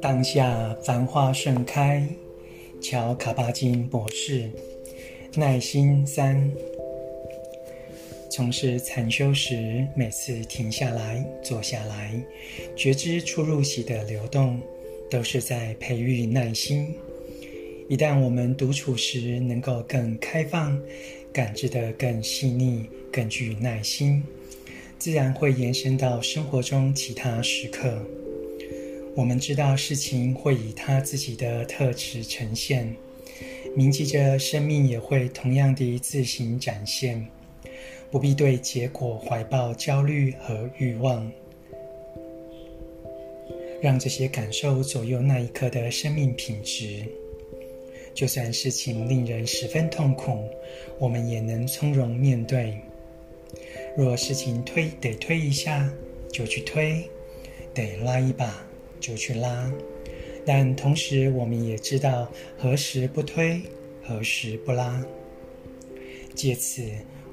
当下繁花盛开，乔卡巴金博士，耐心三。从事禅修时，每次停下来、坐下来，觉知出入息的流动，都是在培育耐心。一旦我们独处时能够更开放，感知得更细腻、更具耐心，自然会延伸到生活中其他时刻。我们知道事情会以它自己的特质呈现，铭记着生命也会同样地自行展现，不必对结果怀抱焦虑和欲望，让这些感受左右那一刻的生命品质。就算事情令人十分痛苦，我们也能从容面对。若事情推得推一下，就去推；得拉一把。就去拉，但同时我们也知道何时不推，何时不拉。借此，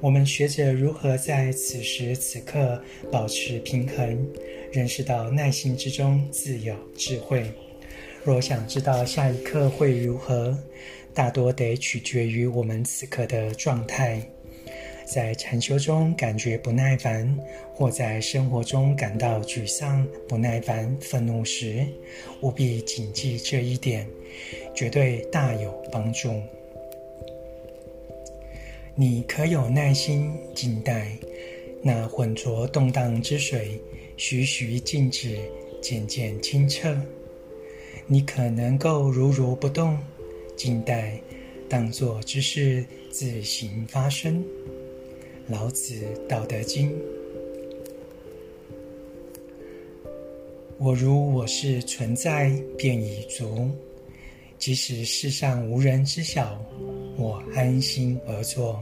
我们学着如何在此时此刻保持平衡，认识到耐心之中自有智慧。若想知道下一刻会如何，大多得取决于我们此刻的状态。在禅修中感觉不耐烦，或在生活中感到沮丧、不耐烦、愤怒时，务必谨记这一点，绝对大有帮助。你可有耐心静待那浑浊动荡之水，徐徐静止，渐渐清澈。你可能够如如不动，静待当作之事自行发生。老子《道德经》：我如我是存在，便已足。即使世上无人知晓，我安心而坐；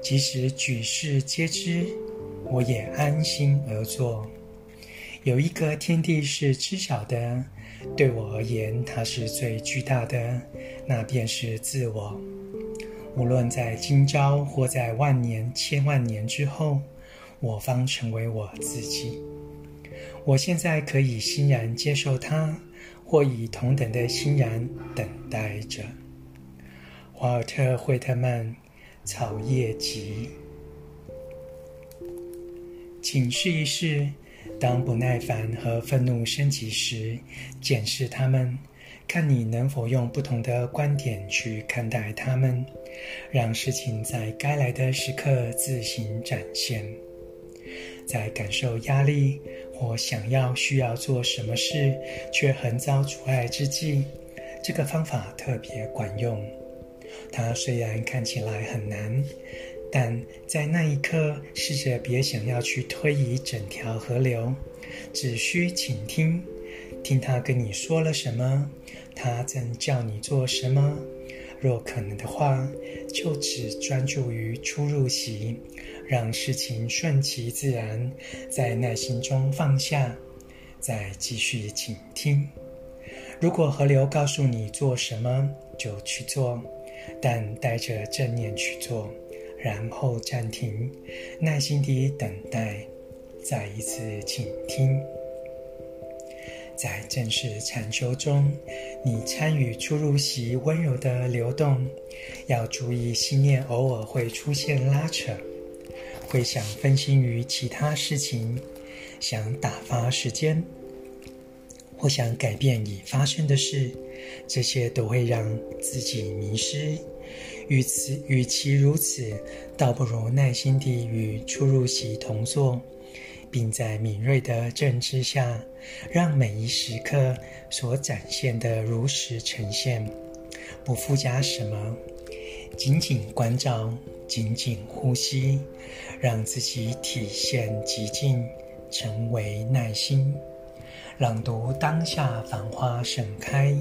即使举世皆知，我也安心而坐。有一个天地是知晓的，对我而言，它是最巨大的，那便是自我。无论在今朝或在万年、千万年之后，我方成为我自己。我现在可以欣然接受它，或以同等的欣然等待着。华尔特·惠特曼《草叶集》。请试一试，当不耐烦和愤怒升级时，检视它们。看你能否用不同的观点去看待他们，让事情在该来的时刻自行展现。在感受压力或想要需要做什么事却横遭阻碍之际，这个方法特别管用。它虽然看起来很难，但在那一刻，试着别想要去推移整条河流，只需倾听。听他跟你说了什么，他正叫你做什么。若可能的话，就只专注于出入席，让事情顺其自然，在耐心中放下，再继续倾听。如果河流告诉你做什么，就去做，但带着正念去做，然后暂停，耐心地等待，再一次倾听。在正式禅修中，你参与出入息温柔的流动，要注意心念偶尔会出现拉扯，会想分心于其他事情，想打发时间，或想改变已发生的事，这些都会让自己迷失。与此，与其如此，倒不如耐心地与出入息同坐。并在敏锐的正知下，让每一时刻所展现的如实呈现，不附加什么，仅仅关照，仅仅呼吸，让自己体现极静，成为耐心，朗读当下繁花盛开。